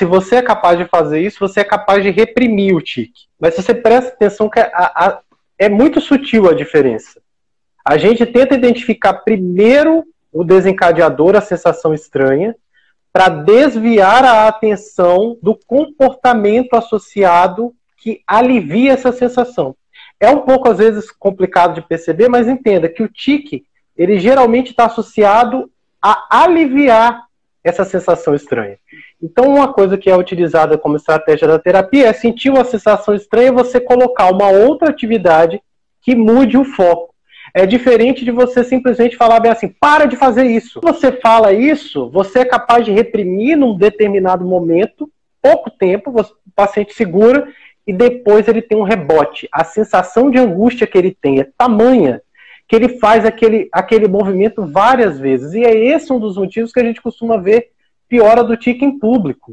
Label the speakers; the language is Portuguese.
Speaker 1: Se você é capaz de fazer isso, você é capaz de reprimir o tique. Mas se você presta atenção que a, a, é muito sutil a diferença. A gente tenta identificar primeiro o desencadeador, a sensação estranha, para desviar a atenção do comportamento associado que alivia essa sensação. É um pouco, às vezes, complicado de perceber, mas entenda que o tique, ele geralmente está associado a aliviar essa sensação estranha. Então, uma coisa que é utilizada como estratégia da terapia é sentir uma sensação estranha você colocar uma outra atividade que mude o foco. É diferente de você simplesmente falar bem assim, para de fazer isso. Você fala isso, você é capaz de reprimir num determinado momento, pouco tempo, o paciente segura e depois ele tem um rebote. A sensação de angústia que ele tem é tamanha que ele faz aquele, aquele movimento várias vezes. E é esse um dos motivos que a gente costuma ver piora do tique em público.